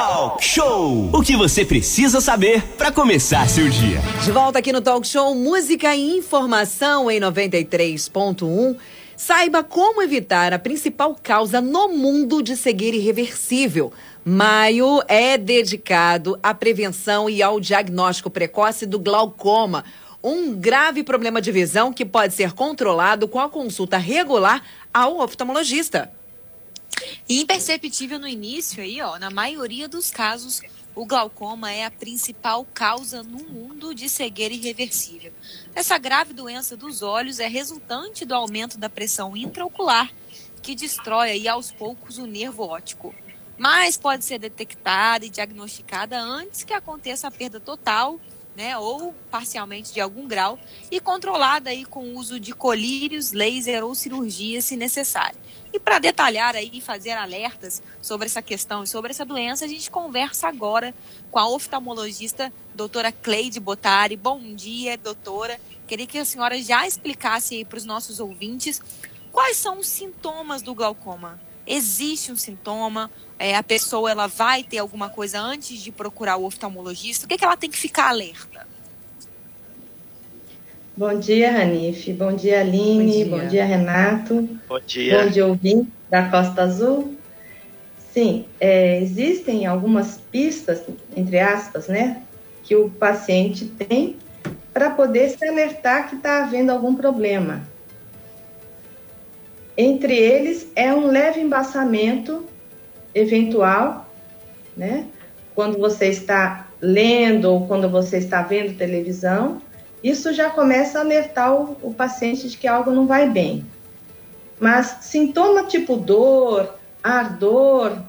Talk Show! O que você precisa saber para começar seu dia. De volta aqui no Talk Show Música e Informação em 93.1. Saiba como evitar a principal causa no mundo de cegueira irreversível. Maio é dedicado à prevenção e ao diagnóstico precoce do glaucoma, um grave problema de visão que pode ser controlado com a consulta regular ao oftalmologista. Imperceptível no início aí, ó, na maioria dos casos, o glaucoma é a principal causa no mundo de cegueira irreversível. Essa grave doença dos olhos é resultante do aumento da pressão intraocular, que destrói aí aos poucos o nervo óptico. Mas pode ser detectada e diagnosticada antes que aconteça a perda total né, ou parcialmente de algum grau, e controlada aí com o uso de colírios, laser ou cirurgia, se necessário. E para detalhar aí e fazer alertas sobre essa questão e sobre essa doença, a gente conversa agora com a oftalmologista doutora Cleide Botari. Bom dia, doutora. Queria que a senhora já explicasse aí para os nossos ouvintes quais são os sintomas do glaucoma. Existe um sintoma? É, a pessoa ela vai ter alguma coisa antes de procurar o oftalmologista? O que, é que ela tem que ficar alerta? Bom dia, Ranife. Bom dia, Aline. Bom dia, Bom dia Renato. Bom dia. Bom dia, ouvinte da Costa Azul. Sim, é, existem algumas pistas, entre aspas, né, que o paciente tem para poder se alertar que está havendo algum problema. Entre eles é um leve embaçamento eventual, né? Quando você está lendo ou quando você está vendo televisão, isso já começa a alertar o, o paciente de que algo não vai bem. Mas sintoma tipo dor, ardor,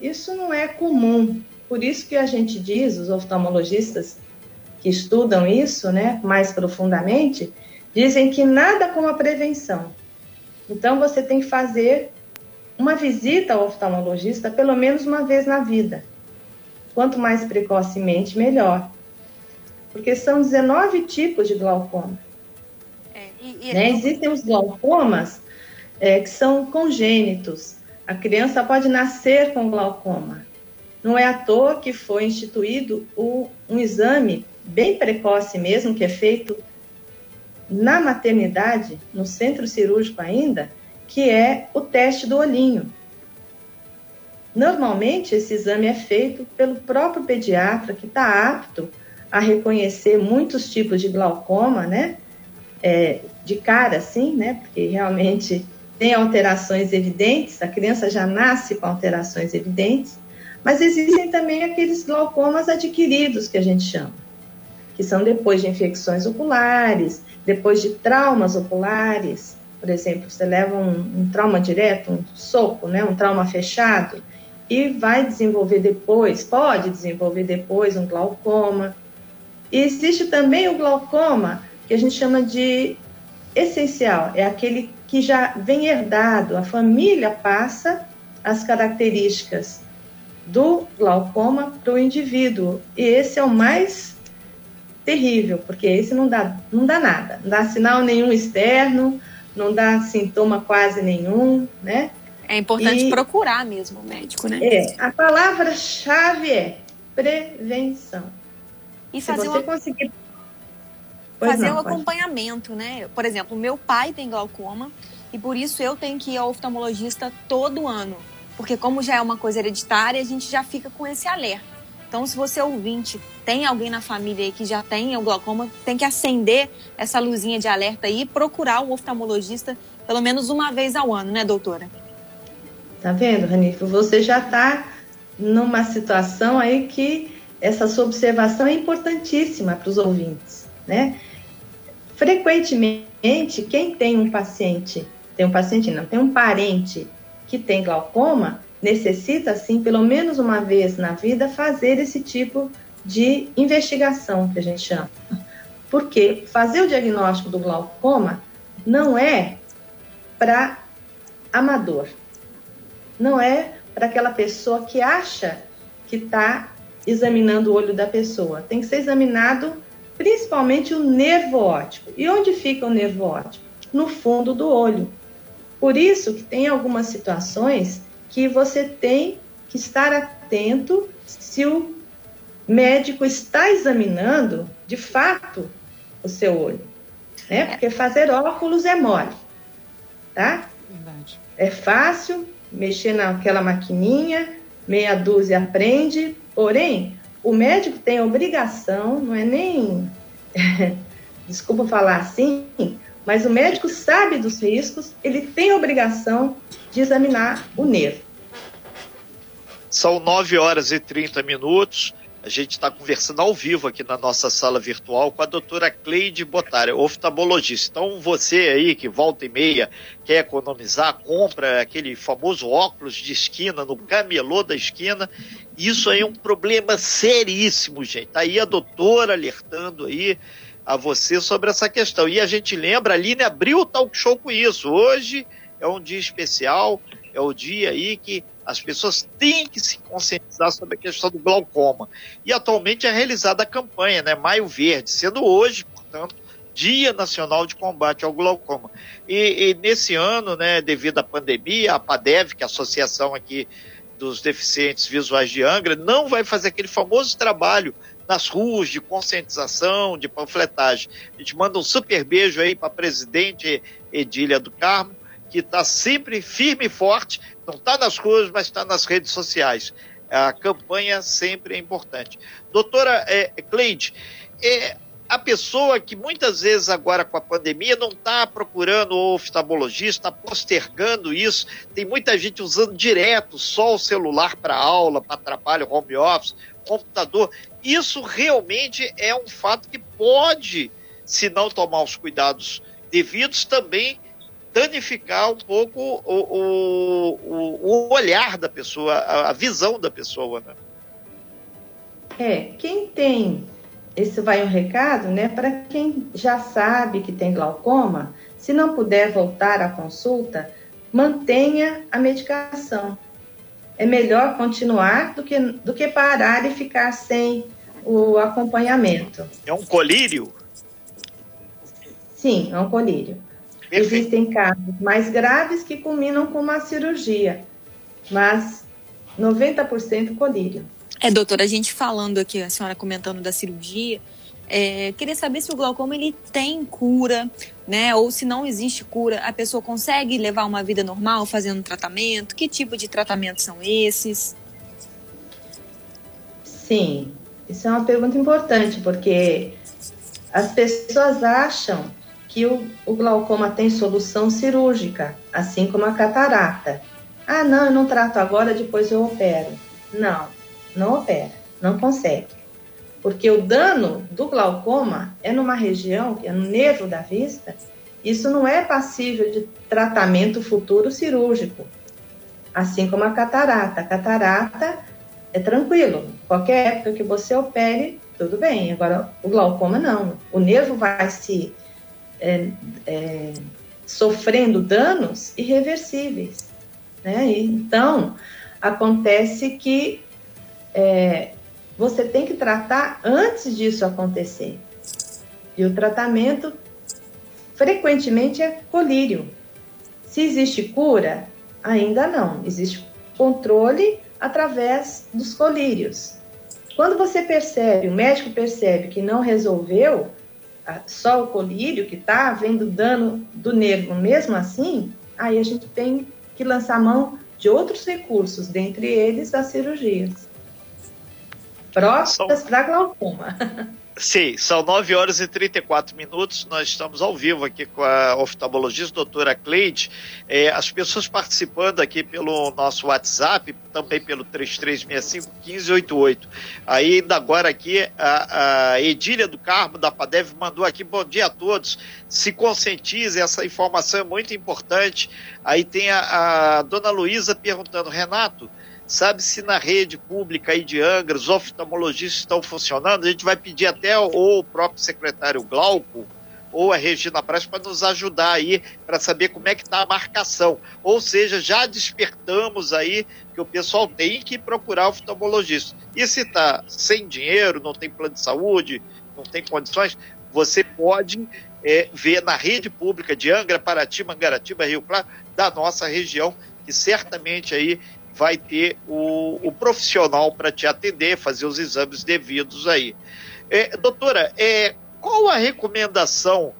isso não é comum. Por isso que a gente diz, os oftalmologistas que estudam isso, né, mais profundamente, dizem que nada como a prevenção. Então você tem que fazer uma visita ao oftalmologista pelo menos uma vez na vida. Quanto mais precocemente, melhor. Porque são 19 tipos de glaucoma. É, e, e né? Existem os glaucomas é, que são congênitos. A criança pode nascer com glaucoma. Não é à toa que foi instituído o, um exame bem precoce mesmo, que é feito na maternidade, no centro cirúrgico ainda, que é o teste do olhinho. Normalmente, esse exame é feito pelo próprio pediatra, que está apto a reconhecer muitos tipos de glaucoma, né? É, de cara, assim, né? Porque realmente tem alterações evidentes, a criança já nasce com alterações evidentes, mas existem também aqueles glaucomas adquiridos, que a gente chama, que são depois de infecções oculares, depois de traumas oculares, por exemplo, você leva um, um trauma direto, um soco, né, um trauma fechado, e vai desenvolver depois, pode desenvolver depois um glaucoma. E existe também o glaucoma, que a gente chama de essencial, é aquele que já vem herdado, a família passa as características do glaucoma para o indivíduo. E esse é o mais terrível, porque esse não dá, não dá nada, não dá sinal nenhum externo, não dá sintoma quase nenhum, né? É importante e, procurar mesmo o médico, né? É, a palavra-chave é prevenção. E fazer Se você uma... conseguir fazer o um acompanhamento, né? Por exemplo, meu pai tem glaucoma e por isso eu tenho que ir ao oftalmologista todo ano, porque como já é uma coisa hereditária, a gente já fica com esse alerta. Então, se você ouvinte tem alguém na família aí que já tem o glaucoma, tem que acender essa luzinha de alerta e procurar um oftalmologista pelo menos uma vez ao ano, né, doutora? Tá vendo, Ranifo? Você já está numa situação aí que essa sua observação é importantíssima para os ouvintes, né? Frequentemente, quem tem um paciente, tem um paciente não, tem um parente que tem glaucoma, necessita, sim, pelo menos uma vez na vida, fazer esse tipo de investigação, que a gente chama. Porque fazer o diagnóstico do glaucoma não é para amador, não é para aquela pessoa que acha que está examinando o olho da pessoa. Tem que ser examinado principalmente o nervo óptico. E onde fica o nervo óptico? No fundo do olho. Por isso que tem algumas situações que você tem que estar atento se o médico está examinando de fato o seu olho, né? Porque fazer óculos é mole, tá? Verdade. É fácil mexer naquela maquininha, meia dúzia aprende, porém, o médico tem obrigação, não é nem, desculpa falar assim, mas o médico sabe dos riscos, ele tem obrigação de examinar o nervo. São 9 horas e 30 minutos. A gente está conversando ao vivo aqui na nossa sala virtual com a doutora Cleide Botara, oftalmologista. Então, você aí que volta e meia quer economizar, compra aquele famoso óculos de esquina no camelô da esquina. Isso aí é um problema seríssimo, gente. Tá aí a doutora alertando aí a você sobre essa questão. E a gente lembra, a abriu o talk show com isso. Hoje é um dia especial, é o dia aí que as pessoas têm que se conscientizar sobre a questão do glaucoma. E atualmente é realizada a campanha, né, Maio Verde, sendo hoje, portanto, Dia Nacional de Combate ao Glaucoma. E, e, nesse ano, né, devido à pandemia, a PADEV, que é a associação aqui dos deficientes visuais de Angra, não vai fazer aquele famoso trabalho nas ruas de conscientização, de panfletagem. A gente manda um super beijo aí para a presidente Edília do Carmo, que está sempre firme e forte, não está nas ruas, mas está nas redes sociais. A campanha sempre é importante. Doutora é, Cleide, é, a pessoa que muitas vezes agora com a pandemia não está procurando o oftalmologista, está postergando isso, tem muita gente usando direto só o celular para aula, para trabalho, home office, computador. Isso realmente é um fato que pode, se não tomar os cuidados devidos, também danificar um pouco o, o, o olhar da pessoa, a, visão da pessoa, né? É, quem tem, esse vai um recado, né, para quem já sabe que tem glaucoma, se não puder voltar à consulta, mantenha a medicação. É melhor continuar do que, do que parar e ficar sem o acompanhamento. É um colírio? Sim, é um colírio. Perfeito. Existem casos mais graves que culminam com uma cirurgia, mas 90% colírio. É, doutora, a gente falando aqui, a senhora comentando da cirurgia, é, queria saber se o glaucoma ele tem cura, né? Ou se não existe cura, a pessoa consegue levar uma vida normal fazendo tratamento? Que tipo de tratamento são esses? Sim, isso é uma pergunta importante, porque as pessoas acham que o, o glaucoma tem solução cirúrgica, assim como a catarata. Ah, não, eu não trato agora, depois eu opero. Não, não opera, não consegue. Porque o dano do glaucoma é numa região, que é no nervo da vista, isso não é passível de tratamento futuro cirúrgico. Assim como a catarata. A catarata é tranquilo. Qualquer época que você opere, tudo bem. Agora, o glaucoma não. O nervo vai se é, é, sofrendo danos irreversíveis. Né? Então, acontece que é, você tem que tratar antes disso acontecer. E o tratamento frequentemente é colírio. Se existe cura, ainda não. Existe controle através dos colírios. Quando você percebe, o médico percebe que não resolveu, só o colírio que está havendo dano do nervo mesmo assim, aí a gente tem que lançar mão de outros recursos, dentre eles as cirurgias. Próximas para glaucoma. Sim, são 9 horas e 34 minutos. Nós estamos ao vivo aqui com a oftalmologista doutora Cleide. É, as pessoas participando aqui pelo nosso WhatsApp, também pelo 3365-1588. Aí, ainda agora aqui, a, a Edília do Carmo, da PADEV, mandou aqui: bom dia a todos. Se conscientize, essa informação é muito importante. Aí tem a, a dona Luísa perguntando: Renato sabe se na rede pública aí de Angra os oftalmologistas estão funcionando. A gente vai pedir até o próprio secretário Glauco ou a Regina Praz para nos ajudar aí para saber como é que está a marcação. Ou seja, já despertamos aí que o pessoal tem que procurar oftalmologista. E se está sem dinheiro, não tem plano de saúde, não tem condições, você pode é, ver na rede pública de Angra, Paraty, Mangaratiba, Rio Claro, da nossa região, que certamente aí vai ter o, o profissional para te atender, fazer os exames devidos aí. É, doutora, é, qual a recomendação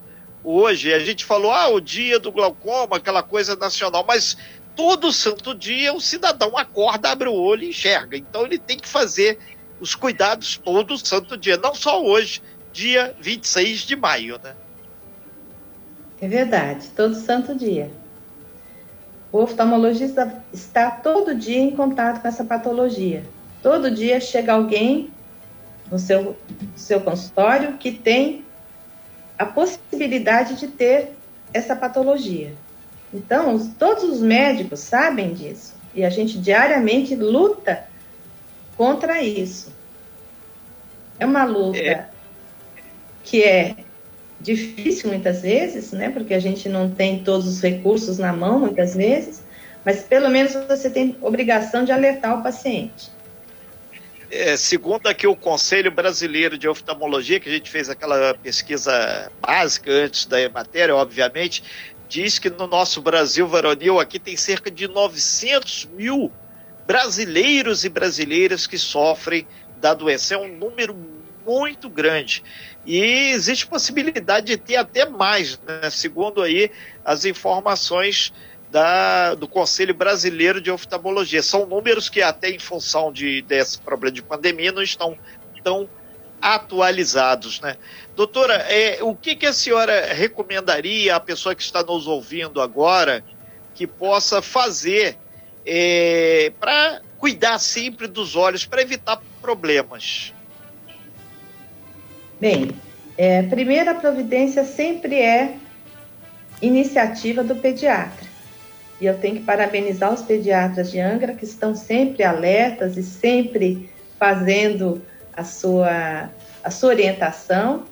hoje? A gente falou, ah, o dia do glaucoma, aquela coisa nacional, mas todo santo dia o cidadão acorda, abre o olho e enxerga. Então ele tem que fazer os cuidados todo santo dia, não só hoje, dia 26 de maio, né? É verdade, todo santo dia. O oftalmologista está todo dia em contato com essa patologia. Todo dia chega alguém no seu, seu consultório que tem a possibilidade de ter essa patologia. Então, todos os médicos sabem disso e a gente diariamente luta contra isso. É uma luta é. que é difícil muitas vezes, né? Porque a gente não tem todos os recursos na mão muitas vezes, mas pelo menos você tem obrigação de alertar o paciente. É, segundo aqui o Conselho Brasileiro de Oftalmologia, que a gente fez aquela pesquisa básica antes da matéria, obviamente, diz que no nosso Brasil varonil aqui tem cerca de 900 mil brasileiros e brasileiras que sofrem da doença. É um número muito grande. E existe possibilidade de ter até mais, né? segundo aí as informações da, do Conselho Brasileiro de Oftalmologia. São números que até em função de, desse problema de pandemia não estão tão atualizados, né? Doutora, é, o que, que a senhora recomendaria à pessoa que está nos ouvindo agora que possa fazer é, para cuidar sempre dos olhos, para evitar problemas? Bem, é, primeira providência sempre é iniciativa do pediatra. E eu tenho que parabenizar os pediatras de Angra que estão sempre alertas e sempre fazendo a sua, a sua orientação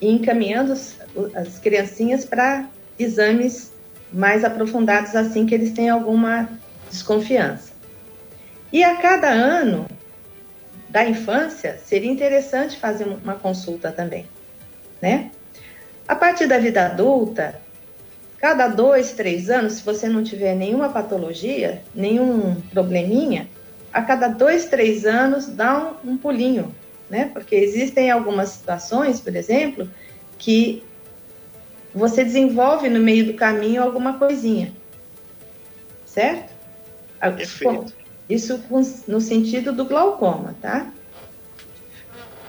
e encaminhando as, as criancinhas para exames mais aprofundados assim que eles têm alguma desconfiança. E a cada ano, da infância, seria interessante fazer uma consulta também, né? A partir da vida adulta, cada dois, três anos, se você não tiver nenhuma patologia, nenhum probleminha, a cada dois, três anos dá um, um pulinho, né? Porque existem algumas situações, por exemplo, que você desenvolve no meio do caminho alguma coisinha, certo? Perfeito. Isso no sentido do glaucoma, tá?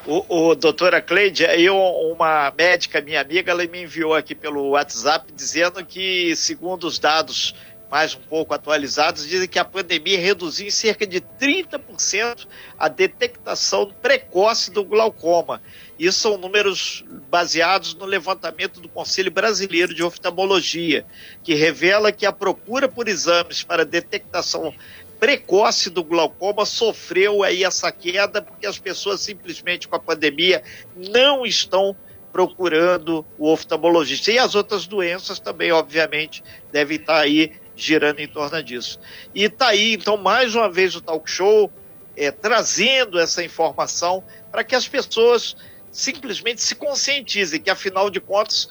O, o doutora Cleide, eu, uma médica, minha amiga, ela me enviou aqui pelo WhatsApp dizendo que, segundo os dados mais um pouco atualizados, dizem que a pandemia reduziu em cerca de 30% a detectação precoce do glaucoma. Isso são números baseados no levantamento do Conselho Brasileiro de Oftalmologia, que revela que a procura por exames para detectação precoce do glaucoma sofreu aí essa queda porque as pessoas simplesmente com a pandemia não estão procurando o oftalmologista. E as outras doenças também, obviamente, devem estar aí girando em torno disso. E está aí, então, mais uma vez o talk show é, trazendo essa informação para que as pessoas simplesmente se conscientizem que, afinal de contas,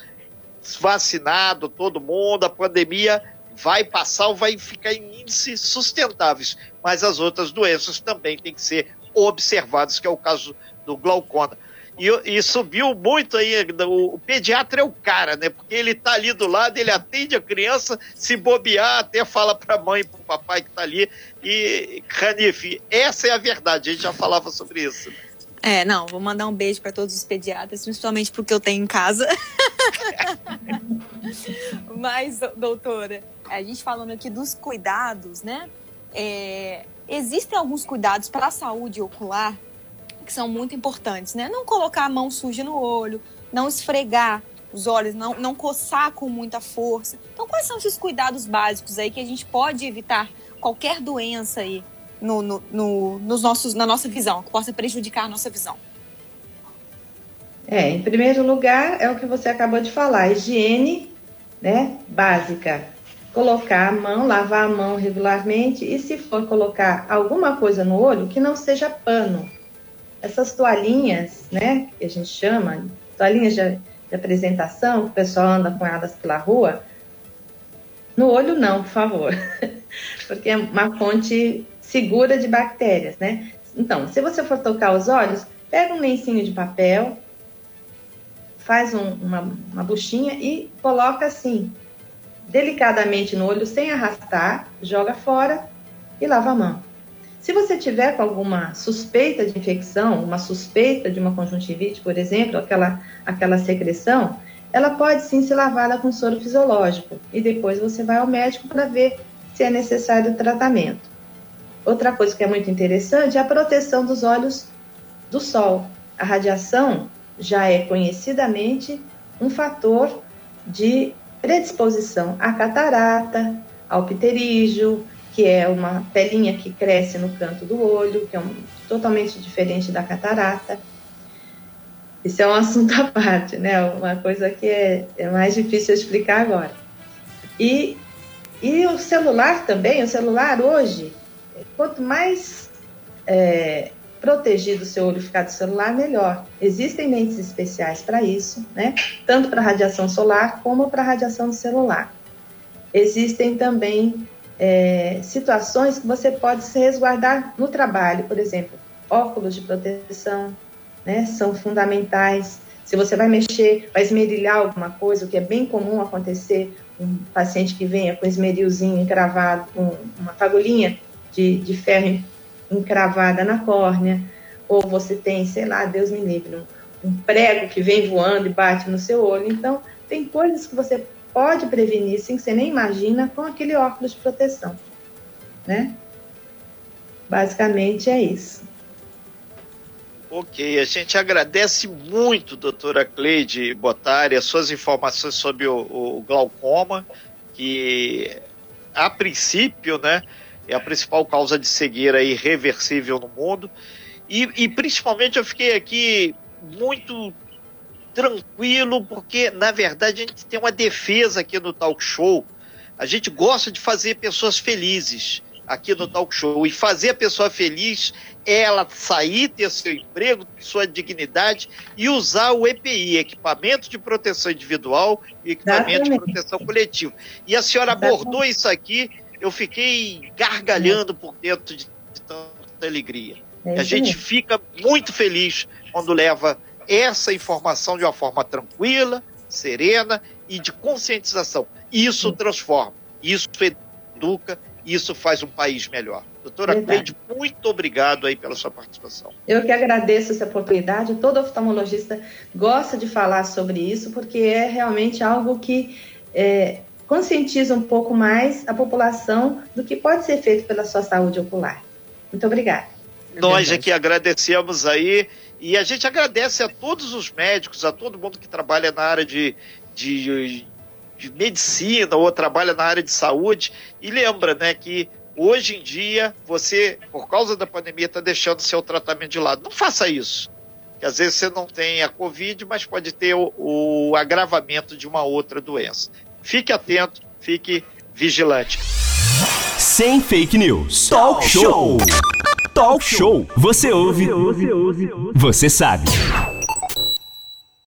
vacinado todo mundo, a pandemia vai passar ou vai ficar em índices sustentáveis. Mas as outras doenças também têm que ser observadas, que é o caso do glaucoma. E, e, subiu muito aí, o, o, pediatra é o cara, né? Porque ele tá ali do lado, ele atende a criança, se bobear, até fala para a mãe, para o papai que tá ali. E, Canif, essa é a verdade, a gente já falava sobre isso. É, não, vou mandar um beijo para todos os pediatras, principalmente porque eu tenho em casa. Mas, doutora, a gente falando aqui dos cuidados, né? É, existem alguns cuidados para a saúde ocular que são muito importantes, né? Não colocar a mão suja no olho, não esfregar os olhos, não, não coçar com muita força. Então, quais são esses cuidados básicos aí que a gente pode evitar qualquer doença aí no, no, no, nos nossos, na nossa visão, que possa prejudicar a nossa visão? É, em primeiro lugar, é o que você acabou de falar, higiene né, básica. Colocar a mão, lavar a mão regularmente e se for colocar alguma coisa no olho, que não seja pano. Essas toalhinhas, né, que a gente chama, toalhinhas de, de apresentação, que o pessoal anda com elas pela rua, no olho não, por favor, porque é uma fonte segura de bactérias, né? Então, se você for tocar os olhos, pega um lencinho de papel, faz um, uma, uma buchinha e coloca assim, delicadamente no olho, sem arrastar, joga fora e lava a mão. Se você tiver com alguma suspeita de infecção, uma suspeita de uma conjuntivite, por exemplo, aquela, aquela secreção, ela pode sim ser lavada com soro fisiológico e depois você vai ao médico para ver se é necessário tratamento. Outra coisa que é muito interessante é a proteção dos olhos do sol. A radiação já é conhecidamente um fator de predisposição à catarata, ao pterígio, que é uma pelinha que cresce no canto do olho, que é um, totalmente diferente da catarata. Isso é um assunto à parte, né? Uma coisa que é, é mais difícil explicar agora. E, e o celular também, o celular hoje, quanto mais é, protegido o seu olho ficar do celular, melhor. Existem lentes especiais para isso, né? Tanto para radiação solar como para radiação do celular. Existem também é, situações que você pode se resguardar no trabalho, por exemplo, óculos de proteção, né? São fundamentais. Se você vai mexer, vai esmerilhar alguma coisa, o que é bem comum acontecer, um paciente que venha com esmerilzinho encravado, com uma fagulhinha de, de ferro encravada na córnea, ou você tem, sei lá, Deus me livre, um, um prego que vem voando e bate no seu olho. Então, tem coisas que você pode prevenir sem que você nem imagina com aquele óculos de proteção, né? Basicamente é isso. Ok, a gente agradece muito, doutora Cleide Botari, as suas informações sobre o, o glaucoma, que a princípio, né, é a principal causa de cegueira irreversível no mundo. E, e principalmente eu fiquei aqui muito tranquilo, porque na verdade a gente tem uma defesa aqui no talk show. A gente gosta de fazer pessoas felizes aqui no talk show. E fazer a pessoa feliz é ela sair, ter seu emprego, sua dignidade e usar o EPI, equipamento de proteção individual e equipamento Exatamente. de proteção coletiva. E a senhora abordou isso aqui eu fiquei gargalhando por dentro de, de tanta alegria. É a gente fica muito feliz quando leva essa informação de uma forma tranquila, serena e de conscientização. Isso transforma, isso educa, isso faz um país melhor. Doutora Cleide, muito obrigado aí pela sua participação. Eu que agradeço essa oportunidade. Todo oftalmologista gosta de falar sobre isso, porque é realmente algo que é, conscientiza um pouco mais a população do que pode ser feito pela sua saúde ocular. Muito obrigada. Nós aqui agradecemos aí e a gente agradece a todos os médicos, a todo mundo que trabalha na área de, de, de medicina ou trabalha na área de saúde. E lembra, né, que hoje em dia você, por causa da pandemia, está deixando seu tratamento de lado. Não faça isso. Que às vezes você não tem a Covid, mas pode ter o, o agravamento de uma outra doença. Fique atento, fique vigilante. Sem fake news. Talk show. Talk show. Você ouve. Você sabe.